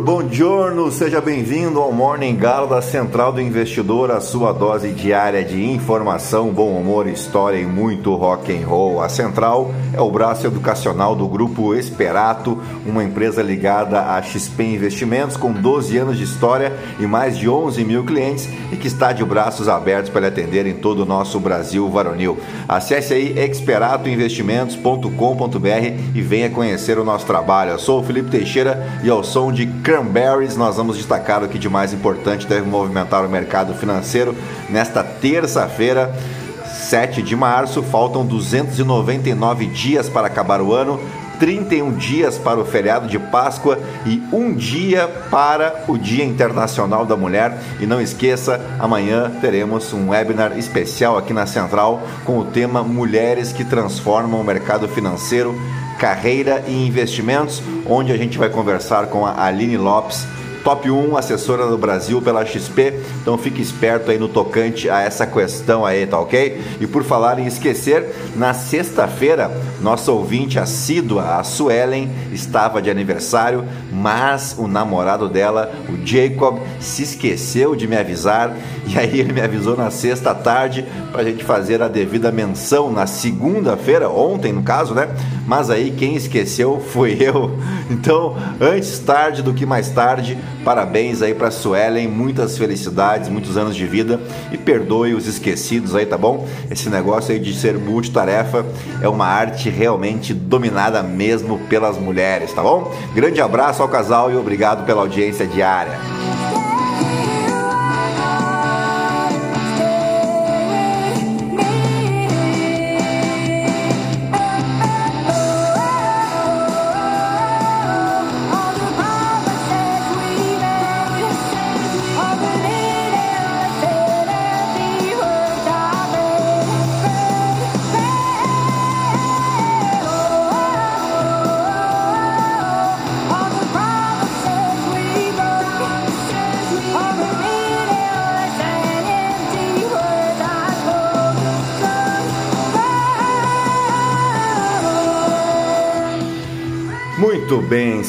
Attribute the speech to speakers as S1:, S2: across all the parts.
S1: Muito bom dia, bonjour, buongiorno, seja bem-vindo ao Morning Galo da Central do Investidor, a sua dose diária de informação, bom humor, história e muito rock and roll. A Central é o braço educacional do grupo Esperato, uma empresa ligada à XP Investimentos com 12 anos de história e mais de 11 mil clientes e que está de braços abertos para lhe atender em todo o nosso Brasil varonil. Acesse aí experatoinvestimentos.com.br e venha conhecer o nosso trabalho. Eu sou o Felipe Teixeira e ao som de Cranberries nós vamos destacar o que de mais importante deve movimentar o mercado financeiro nesta terça-feira. 7 de março, faltam 299 dias para acabar o ano. 31 dias para o feriado de Páscoa e um dia para o Dia Internacional da Mulher. E não esqueça, amanhã teremos um webinar especial aqui na Central com o tema Mulheres que Transformam o Mercado Financeiro, Carreira e Investimentos, onde a gente vai conversar com a Aline Lopes top 1 assessora do Brasil pela XP. Então fique esperto aí no tocante a essa questão aí, tá ok? E por falar em esquecer, na sexta-feira, nossa ouvinte assídua, a Suelen, estava de aniversário, mas o namorado dela, o Jacob, se esqueceu de me avisar e aí ele me avisou na sexta tarde para a gente fazer a devida menção na segunda-feira, ontem no caso, né? Mas aí quem esqueceu foi eu. Então, antes tarde do que mais tarde, parabéns aí para Suelen, muitas felicidades, muitos anos de vida e perdoe os esquecidos aí, tá bom? Esse negócio aí de ser multitarefa é uma arte realmente dominada mesmo pelas mulheres, tá bom? Grande abraço ao casal e obrigado pela audiência diária.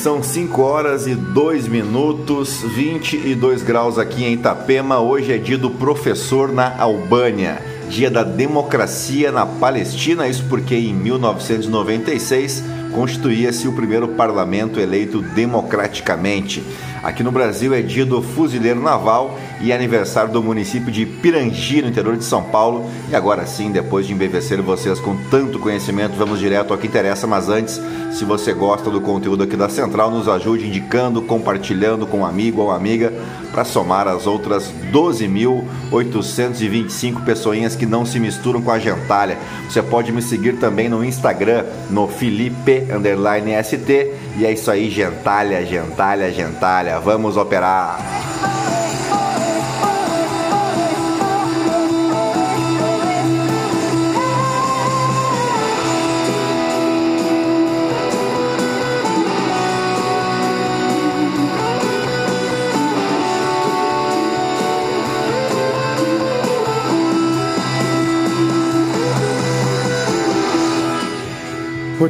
S1: São 5 horas e 2 minutos, 22 graus aqui em Itapema. Hoje é dia do professor na Albânia, dia da democracia na Palestina. Isso porque em 1996 constituía-se o primeiro parlamento eleito democraticamente. Aqui no Brasil é dia do fuzileiro naval e aniversário do município de Pirangi, no interior de São Paulo. E agora sim, depois de embevecer vocês com tanto conhecimento, vamos direto ao que interessa. Mas antes, se você gosta do conteúdo aqui da Central, nos ajude indicando, compartilhando com um amigo ou amiga para somar as outras 12.825 pessoinhas que não se misturam com a gentalha. Você pode me seguir também no Instagram, no Felipe_ST. E é isso aí, gentalha, gentalha, gentalha. Vamos operar!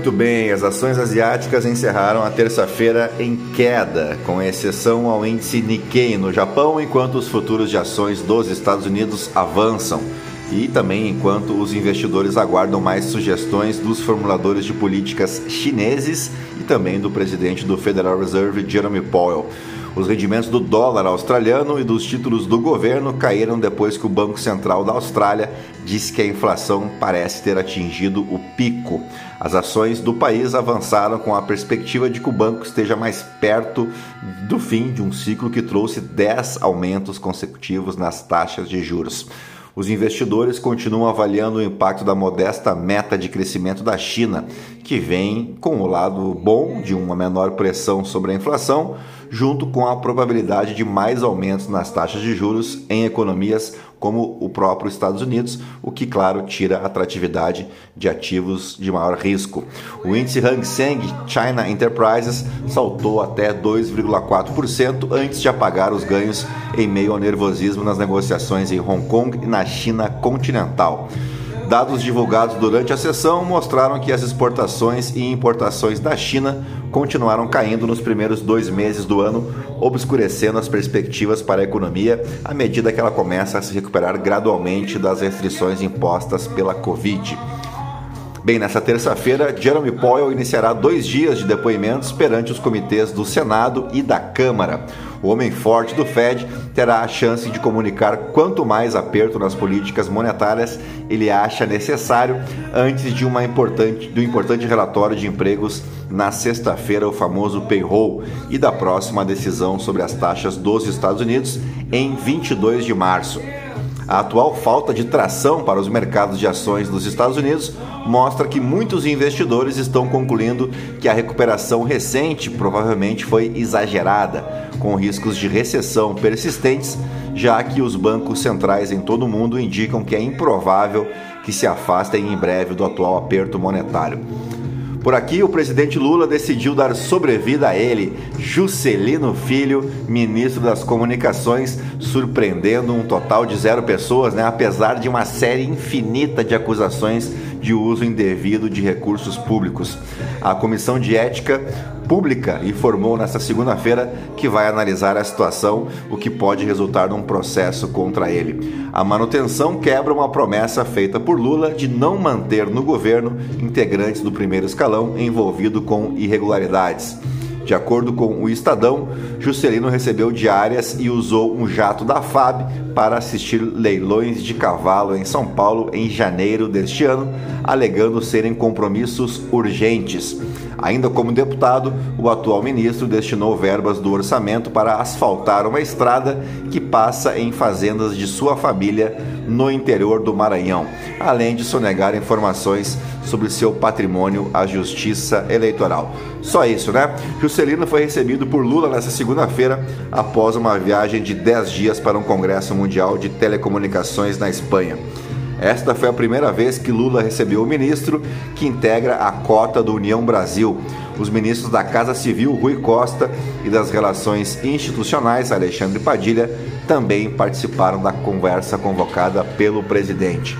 S1: Muito bem, as ações asiáticas encerraram a terça-feira em queda, com exceção ao índice Nikkei no Japão, enquanto os futuros de ações dos Estados Unidos avançam. E também enquanto os investidores aguardam mais sugestões dos formuladores de políticas chineses e também do presidente do Federal Reserve, Jeremy Powell. Os rendimentos do dólar australiano e dos títulos do governo caíram depois que o Banco Central da Austrália disse que a inflação parece ter atingido o pico. As ações do país avançaram com a perspectiva de que o banco esteja mais perto do fim de um ciclo que trouxe 10 aumentos consecutivos nas taxas de juros. Os investidores continuam avaliando o impacto da modesta meta de crescimento da China, que vem com o lado bom de uma menor pressão sobre a inflação, junto com a probabilidade de mais aumentos nas taxas de juros em economias como o próprio Estados Unidos, o que, claro, tira a atratividade de ativos de maior risco. O índice Hang Seng China Enterprises saltou até 2,4% antes de apagar os ganhos em meio ao nervosismo nas negociações em Hong Kong e na China continental. Dados divulgados durante a sessão mostraram que as exportações e importações da China continuaram caindo nos primeiros dois meses do ano, obscurecendo as perspectivas para a economia à medida que ela começa a se recuperar gradualmente das restrições impostas pela Covid. Bem, nessa terça-feira, Jeremy Powell iniciará dois dias de depoimentos perante os comitês do Senado e da Câmara. O homem forte do Fed terá a chance de comunicar quanto mais aperto nas políticas monetárias ele acha necessário antes de uma importante, do importante relatório de empregos na sexta-feira, o famoso payroll, e da próxima decisão sobre as taxas dos Estados Unidos em 22 de março. A atual falta de tração para os mercados de ações dos Estados Unidos mostra que muitos investidores estão concluindo que a recuperação recente provavelmente foi exagerada, com riscos de recessão persistentes, já que os bancos centrais em todo o mundo indicam que é improvável que se afastem em breve do atual aperto monetário. Por aqui, o presidente Lula decidiu dar sobrevida a ele, Juscelino Filho, ministro das Comunicações, surpreendendo um total de zero pessoas, né? apesar de uma série infinita de acusações de uso indevido de recursos públicos. A Comissão de Ética Pública informou nesta segunda-feira que vai analisar a situação, o que pode resultar num processo contra ele. A manutenção quebra uma promessa feita por Lula de não manter no governo integrantes do primeiro escalão envolvido com irregularidades. De acordo com o Estadão, Juscelino recebeu diárias e usou um jato da FAB para assistir leilões de cavalo em São Paulo em janeiro deste ano, alegando serem compromissos urgentes. Ainda como deputado, o atual ministro destinou verbas do orçamento para asfaltar uma estrada que passa em fazendas de sua família no interior do Maranhão, além de sonegar informações sobre seu patrimônio à Justiça Eleitoral. Só isso, né? Juscelino foi recebido por Lula nesta segunda-feira após uma viagem de 10 dias para um congresso mundial de telecomunicações na Espanha. Esta foi a primeira vez que Lula recebeu o ministro que integra a cota do União Brasil. Os ministros da Casa Civil, Rui Costa, e das Relações Institucionais, Alexandre Padilha, também participaram da conversa convocada pelo presidente.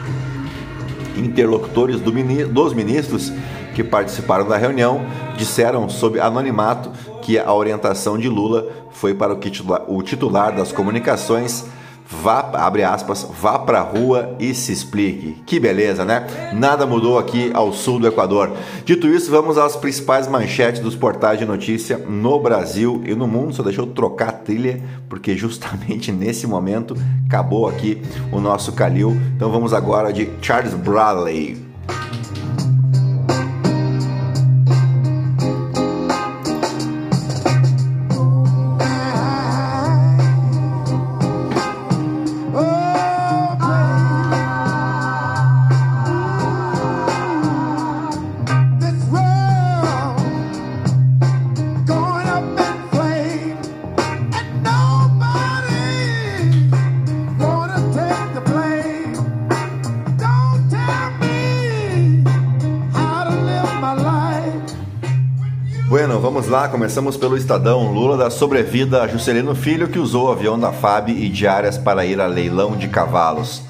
S1: Interlocutores do, dos ministros que participaram da reunião disseram sob anonimato que a orientação de Lula foi para o titular das comunicações vá, abre aspas, vá pra rua e se explique. Que beleza, né? Nada mudou aqui ao sul do Equador. Dito isso, vamos às principais manchetes dos portais de notícia no Brasil e no mundo. Só deixa eu trocar a trilha, porque justamente nesse momento acabou aqui o nosso Calil. Então vamos agora de Charles Bradley. Lá, começamos pelo Estadão. Lula dá sobrevida a Juscelino Filho, que usou o avião da FAB e diárias para ir a leilão de cavalos.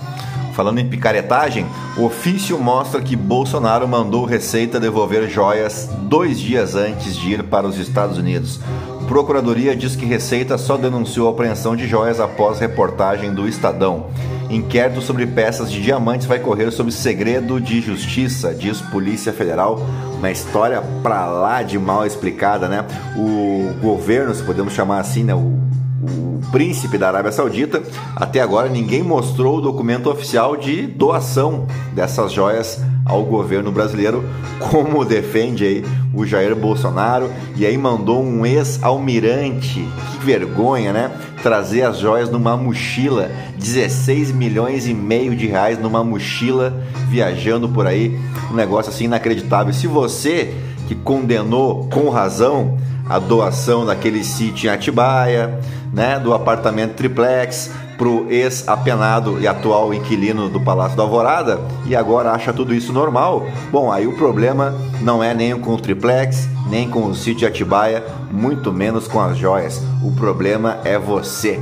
S1: Falando em picaretagem, o ofício mostra que Bolsonaro mandou Receita devolver joias dois dias antes de ir para os Estados Unidos. Procuradoria diz que Receita só denunciou a apreensão de joias após reportagem do Estadão. Inquérito sobre peças de diamantes vai correr sob segredo de justiça, diz Polícia Federal. Uma história pra lá de mal explicada, né? O governo, se podemos chamar assim, né? O, o príncipe da Arábia Saudita, até agora ninguém mostrou o documento oficial de doação dessas joias ao governo brasileiro, como defende aí o Jair Bolsonaro, e aí mandou um ex-almirante, que vergonha, né? Trazer as joias numa mochila, 16 milhões e meio de reais numa mochila, viajando por aí, um negócio assim inacreditável. Se você que condenou com razão a doação daquele sítio em Atibaia, né, do apartamento triplex, pro ex-apenado e atual inquilino do Palácio da Alvorada e agora acha tudo isso normal, bom, aí o problema não é nem com o triplex, nem com o sítio de Atibaia, muito menos com as joias. O problema é você.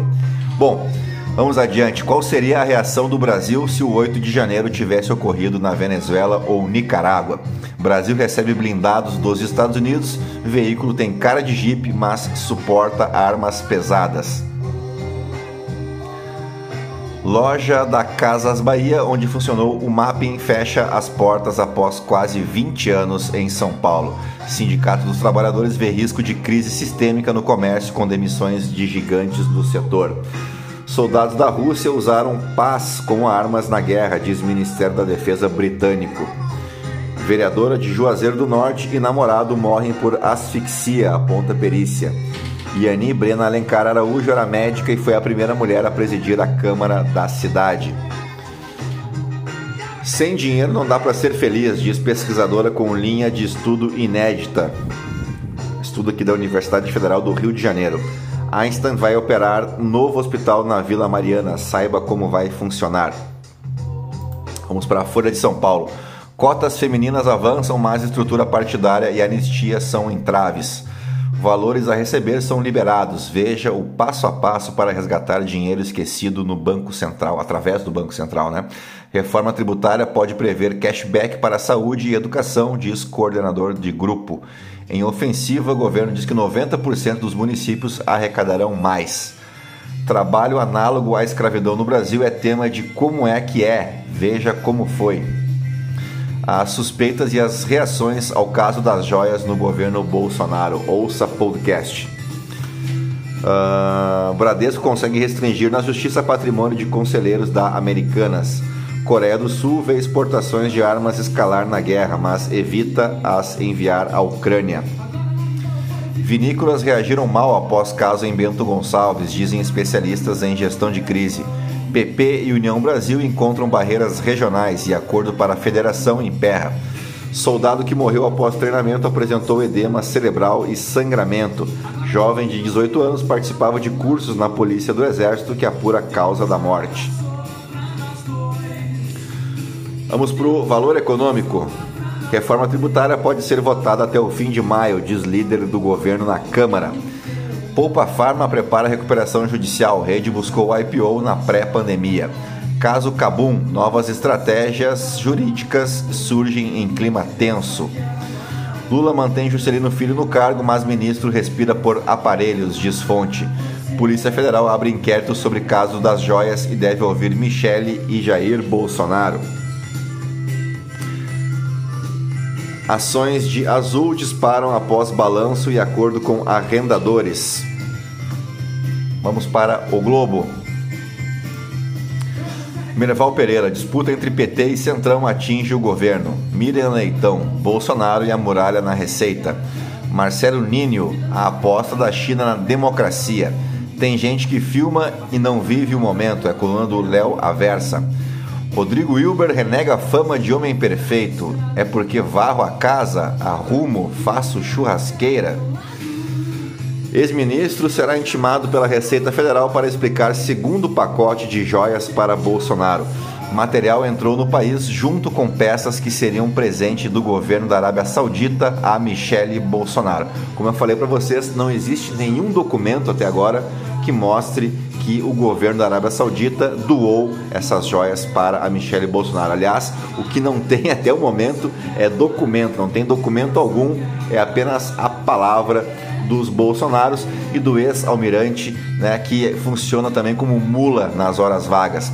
S1: Bom, Vamos adiante. Qual seria a reação do Brasil se o 8 de janeiro tivesse ocorrido na Venezuela ou Nicarágua? Brasil recebe blindados dos Estados Unidos. Veículo tem cara de jipe, mas suporta armas pesadas. Loja da Casas Bahia, onde funcionou o Mapping, fecha as portas após quase 20 anos em São Paulo. Sindicato dos Trabalhadores vê risco de crise sistêmica no comércio com demissões de gigantes do setor. Soldados da Rússia usaram paz como armas na guerra, diz Ministério da Defesa britânico. Vereadora de Juazeiro do Norte e namorado morrem por asfixia, aponta perícia. Yani Brena Alencar Araújo era médica e foi a primeira mulher a presidir a Câmara da cidade. Sem dinheiro não dá para ser feliz, diz pesquisadora com linha de estudo inédita. Estudo aqui da Universidade Federal do Rio de Janeiro. Einstein vai operar novo hospital na Vila Mariana. Saiba como vai funcionar. Vamos para a Folha de São Paulo. Cotas femininas avançam, mas estrutura partidária e anistia são entraves. Valores a receber são liberados. Veja o passo a passo para resgatar dinheiro esquecido no Banco Central, através do Banco Central, né? Reforma tributária pode prever cashback para saúde e educação, diz coordenador de grupo. Em ofensiva, o governo diz que 90% dos municípios arrecadarão mais. Trabalho análogo à escravidão no Brasil é tema de como é que é. Veja como foi. As suspeitas e as reações ao caso das joias no governo Bolsonaro. Ouça podcast. Uh, Bradesco consegue restringir na justiça patrimônio de conselheiros da Americanas. Coreia do Sul vê exportações de armas escalar na guerra, mas evita as enviar à Ucrânia. Vinícolas reagiram mal após caso em Bento Gonçalves, dizem especialistas em gestão de crise. PP e União Brasil encontram barreiras regionais e acordo para a federação emperra. Soldado que morreu após treinamento apresentou edema cerebral e sangramento. Jovem de 18 anos participava de cursos na Polícia do Exército que apura a causa da morte. Vamos para o valor econômico. Reforma tributária pode ser votada até o fim de maio, diz líder do governo na Câmara. Poupa Farma prepara recuperação judicial. Rede buscou IPO na pré-pandemia. Caso Cabum, novas estratégias jurídicas surgem em clima tenso. Lula mantém Juscelino Filho no cargo, mas ministro respira por aparelhos, diz fonte. Polícia Federal abre inquérito sobre caso das joias e deve ouvir Michele e Jair Bolsonaro. Ações de Azul disparam após balanço e acordo com arrendadores. Vamos para o Globo. Minerval Pereira, disputa entre PT e Centrão atinge o governo. Miriam Leitão, Bolsonaro e a muralha na receita. Marcelo Ninho, a aposta da China na democracia. Tem gente que filma e não vive o momento, é coluna do Léo Aversa. Rodrigo Wilber renega a fama de homem perfeito. É porque varro a casa, arrumo, faço churrasqueira. Ex-ministro será intimado pela Receita Federal para explicar segundo pacote de joias para Bolsonaro. material entrou no país junto com peças que seriam presente do governo da Arábia Saudita a Michele Bolsonaro. Como eu falei para vocês, não existe nenhum documento até agora que mostre que o governo da Arábia Saudita doou essas joias para a Michelle Bolsonaro. Aliás, o que não tem até o momento é documento, não tem documento algum, é apenas a palavra dos Bolsonaros e do ex-almirante, né, que funciona também como mula nas horas vagas.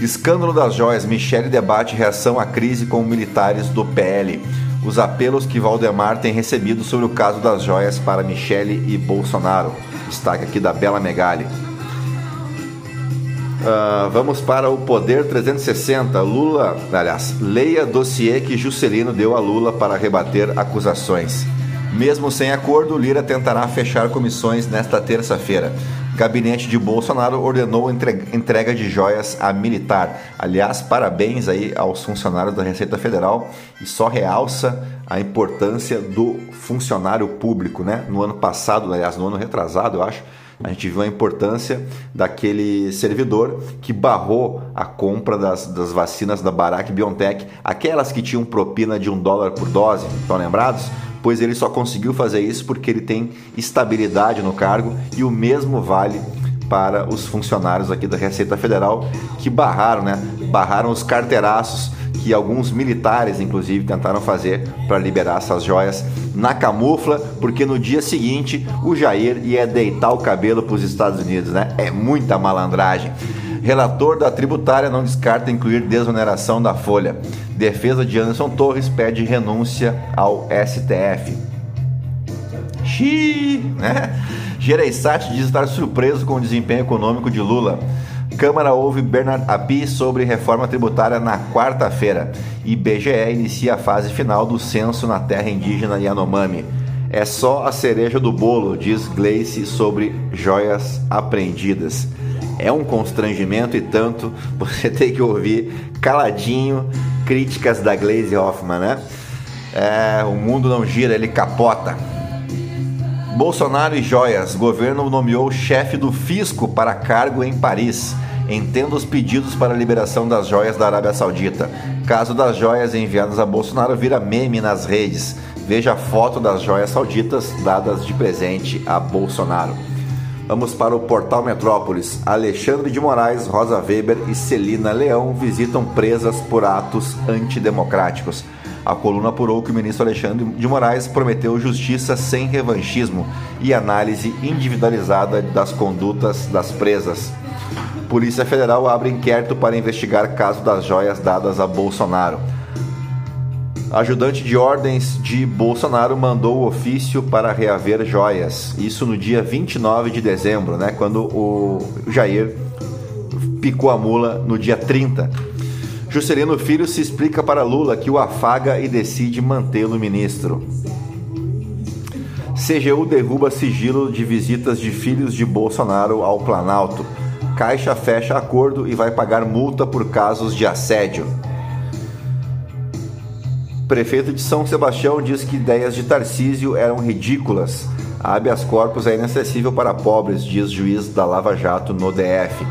S1: Escândalo das joias, Michele debate reação à crise com militares do PL. Os apelos que Valdemar tem recebido sobre o caso das joias para Michele e Bolsonaro. Destaque aqui da Bela Megali. Uh, vamos para o Poder 360. Lula, aliás, leia dossiê que Juscelino deu a Lula para rebater acusações. Mesmo sem acordo, Lira tentará fechar comissões nesta terça-feira. Gabinete de Bolsonaro ordenou entrega de joias a militar. Aliás, parabéns aí aos funcionários da Receita Federal e só realça a importância do funcionário público, né? No ano passado, aliás, no ano retrasado, eu acho, a gente viu a importância daquele servidor que barrou a compra das, das vacinas da Barack BioNTech, aquelas que tinham propina de um dólar por dose, estão lembrados? Pois ele só conseguiu fazer isso porque ele tem estabilidade no cargo e o mesmo vale para os funcionários aqui da Receita Federal que barraram, né? Barraram os carteiraços que alguns militares, inclusive, tentaram fazer para liberar essas joias na camufla, porque no dia seguinte o Jair ia deitar o cabelo para os Estados Unidos, né? É muita malandragem. Relator da tributária não descarta incluir desoneração da folha. Defesa de Anderson Torres pede renúncia ao STF. Xiii, né? Gereissati diz estar surpreso com o desempenho econômico de Lula. Câmara ouve Bernard Api sobre reforma tributária na quarta-feira. IBGE inicia a fase final do censo na terra indígena Yanomami. É só a cereja do bolo, diz Gleice sobre joias apreendidas. É um constrangimento e tanto você ter que ouvir caladinho críticas da Glaze Hoffman, né? É, o mundo não gira, ele capota. Bolsonaro e joias. Governo nomeou chefe do fisco para cargo em Paris entenda os pedidos para a liberação das joias da Arábia Saudita. Caso das joias enviadas a Bolsonaro vira meme nas redes. Veja a foto das joias sauditas dadas de presente a Bolsonaro. Vamos para o portal Metrópolis. Alexandre de Moraes, Rosa Weber e Celina Leão visitam presas por atos antidemocráticos. A coluna apurou que o ministro Alexandre de Moraes prometeu justiça sem revanchismo e análise individualizada das condutas das presas. Polícia Federal abre inquérito para investigar caso das joias dadas a Bolsonaro. Ajudante de ordens de Bolsonaro mandou ofício para reaver joias. Isso no dia 29 de dezembro, né, quando o Jair picou a mula no dia 30. Juscelino Filho se explica para Lula que o afaga e decide mantê-lo ministro. CGU derruba sigilo de visitas de filhos de Bolsonaro ao Planalto. Caixa fecha acordo e vai pagar multa por casos de assédio. Prefeito de São Sebastião diz que ideias de Tarcísio eram ridículas. Habeas corpus é inacessível para pobres, diz juiz da Lava Jato no DF.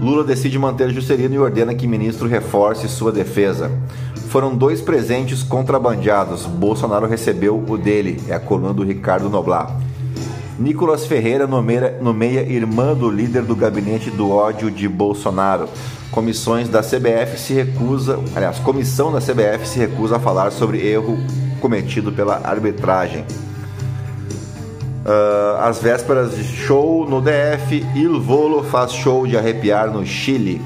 S1: Lula decide manter Juscelino e ordena que ministro reforce sua defesa. Foram dois presentes contrabandeados. Bolsonaro recebeu o dele, é a coluna do Ricardo Noblar. Nicolas Ferreira nomeia, nomeia irmã do líder do gabinete do ódio de Bolsonaro. Comissões da CBF se recusa, aliás, comissão da CBF se recusa a falar sobre erro cometido pela arbitragem. Uh, às vésperas de show no DF, Il Volo faz show de arrepiar no Chile.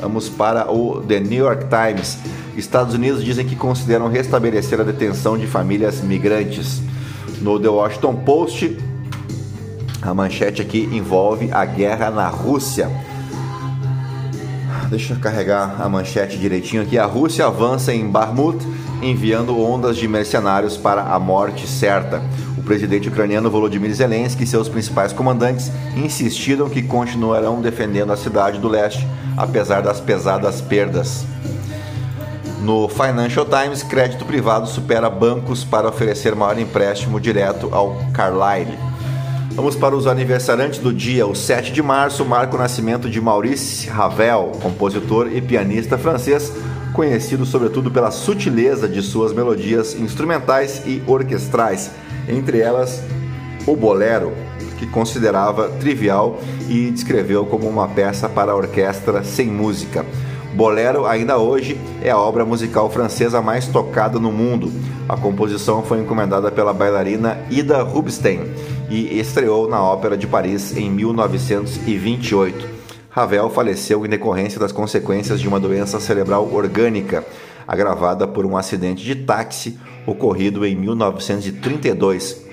S1: Vamos para o The New York Times. Estados Unidos dizem que consideram restabelecer a detenção de famílias migrantes. No The Washington Post, a manchete aqui envolve a guerra na Rússia. Deixa eu carregar a manchete direitinho aqui. A Rússia avança em Barmut, enviando ondas de mercenários para a morte certa. O presidente ucraniano Volodymyr Zelensky e seus principais comandantes insistiram que continuarão defendendo a cidade do leste, apesar das pesadas perdas. No Financial Times, crédito privado supera bancos para oferecer maior empréstimo direto ao Carlyle. Vamos para os aniversariantes do dia. O 7 de março marca o nascimento de Maurice Ravel, compositor e pianista francês, conhecido sobretudo pela sutileza de suas melodias instrumentais e orquestrais, entre elas o bolero, que considerava trivial e descreveu como uma peça para orquestra sem música. Bolero, ainda hoje, é a obra musical francesa mais tocada no mundo. A composição foi encomendada pela bailarina Ida Rubinstein e estreou na Ópera de Paris em 1928. Ravel faleceu em decorrência das consequências de uma doença cerebral orgânica, agravada por um acidente de táxi ocorrido em 1932.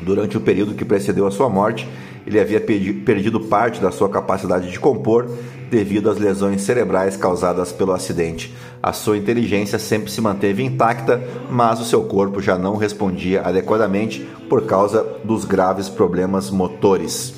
S1: Durante o período que precedeu a sua morte, ele havia perdido parte da sua capacidade de compor devido às lesões cerebrais causadas pelo acidente. A sua inteligência sempre se manteve intacta, mas o seu corpo já não respondia adequadamente por causa dos graves problemas motores.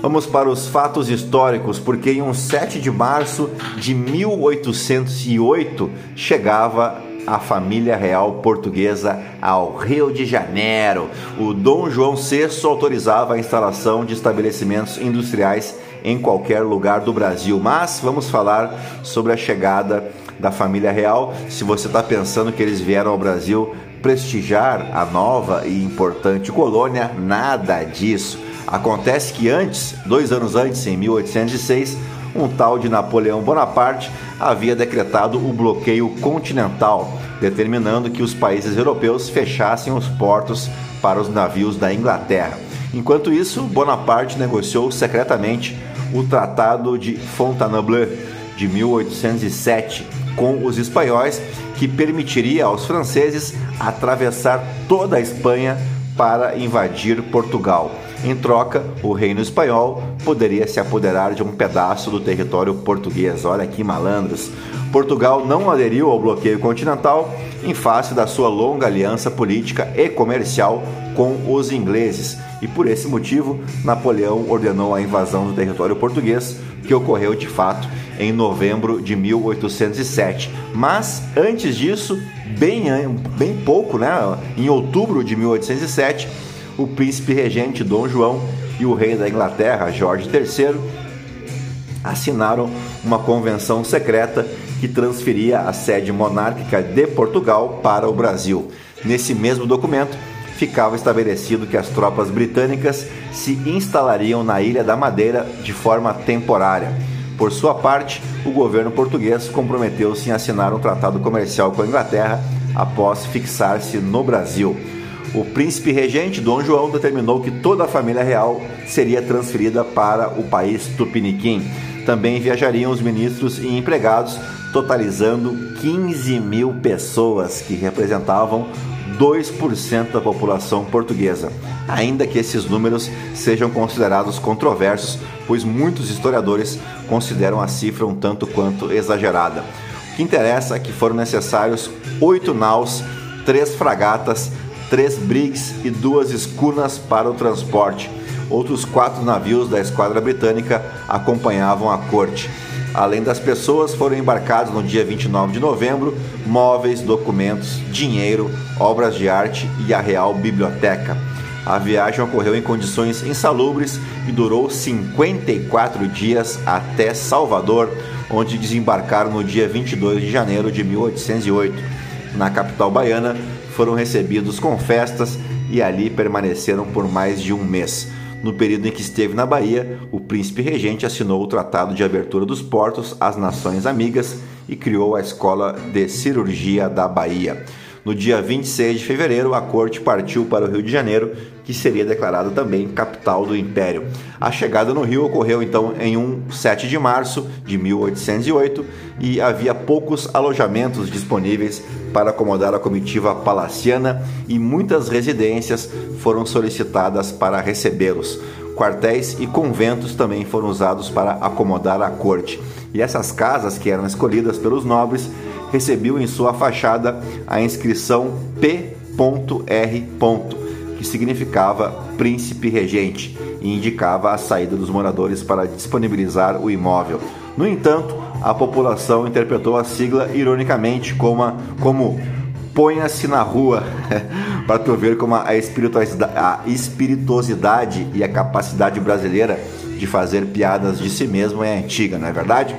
S1: Vamos para os fatos históricos, porque em um 7 de março de 1808 chegava a família real portuguesa ao Rio de Janeiro. O Dom João VI autorizava a instalação de estabelecimentos industriais em qualquer lugar do Brasil. Mas vamos falar sobre a chegada da família real. Se você está pensando que eles vieram ao Brasil prestigiar a nova e importante colônia, nada disso. Acontece que antes, dois anos antes, em 1806, um tal de Napoleão Bonaparte havia decretado o bloqueio continental, determinando que os países europeus fechassem os portos para os navios da Inglaterra. Enquanto isso, Bonaparte negociou secretamente o Tratado de Fontainebleau de 1807 com os espanhóis, que permitiria aos franceses atravessar toda a Espanha para invadir Portugal. Em troca, o reino espanhol poderia se apoderar de um pedaço do território português. Olha que malandros! Portugal não aderiu ao bloqueio continental em face da sua longa aliança política e comercial com os ingleses, e por esse motivo Napoleão ordenou a invasão do território português, que ocorreu de fato em novembro de 1807. Mas antes disso, bem, bem pouco, né, em outubro de 1807, o príncipe regente Dom João e o rei da Inglaterra, Jorge III, assinaram uma convenção secreta que transferia a sede monárquica de Portugal para o Brasil. Nesse mesmo documento, ficava estabelecido que as tropas britânicas se instalariam na Ilha da Madeira de forma temporária. Por sua parte, o governo português comprometeu-se em assinar um tratado comercial com a Inglaterra após fixar-se no Brasil. O príncipe regente Dom João determinou que toda a família real seria transferida para o país tupiniquim. Também viajariam os ministros e empregados, totalizando 15 mil pessoas, que representavam 2% da população portuguesa, ainda que esses números sejam considerados controversos, pois muitos historiadores consideram a cifra um tanto quanto exagerada. O que interessa é que foram necessários oito naus, três fragatas, três brigs e duas escunas para o transporte. Outros quatro navios da esquadra britânica acompanhavam a corte. Além das pessoas, foram embarcados no dia 29 de novembro móveis, documentos, dinheiro, obras de arte e a Real Biblioteca. A viagem ocorreu em condições insalubres e durou 54 dias até Salvador, onde desembarcaram no dia 22 de janeiro de 1808. Na capital baiana, foram recebidos com festas e ali permaneceram por mais de um mês. No período em que esteve na Bahia, o príncipe regente assinou o Tratado de Abertura dos Portos às Nações Amigas e criou a Escola de Cirurgia da Bahia. No dia 26 de fevereiro, a corte partiu para o Rio de Janeiro, que seria declarado também capital do Império. A chegada no Rio ocorreu então em um 7 de março de 1808 e havia poucos alojamentos disponíveis para acomodar a comitiva palaciana e muitas residências foram solicitadas para recebê-los. Quartéis e conventos também foram usados para acomodar a corte. E essas casas, que eram escolhidas pelos nobres, recebiam em sua fachada a inscrição P.R. que significava príncipe regente e indicava a saída dos moradores para disponibilizar o imóvel. No entanto, a população interpretou a sigla ironicamente como, como ponha-se na rua, para tu ver como a espirituosidade, a e a capacidade brasileira de fazer piadas de si mesmo é antiga, não é verdade?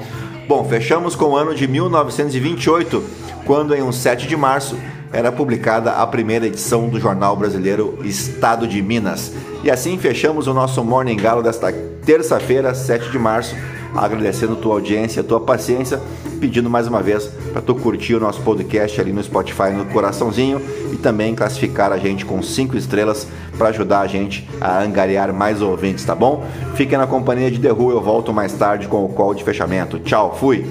S1: Bom, fechamos com o ano de 1928, quando em um 7 de março era publicada a primeira edição do jornal brasileiro Estado de Minas. E assim fechamos o nosso Morning Galo desta terça-feira, 7 de março, agradecendo tua audiência, tua paciência, pedindo mais uma vez para tu curtir o nosso podcast ali no Spotify no coraçãozinho e também classificar a gente com cinco estrelas para ajudar a gente a angariar mais ouvintes, tá bom? Fiquem na companhia de The Who, eu volto mais tarde com o call de fechamento. Tchau, fui!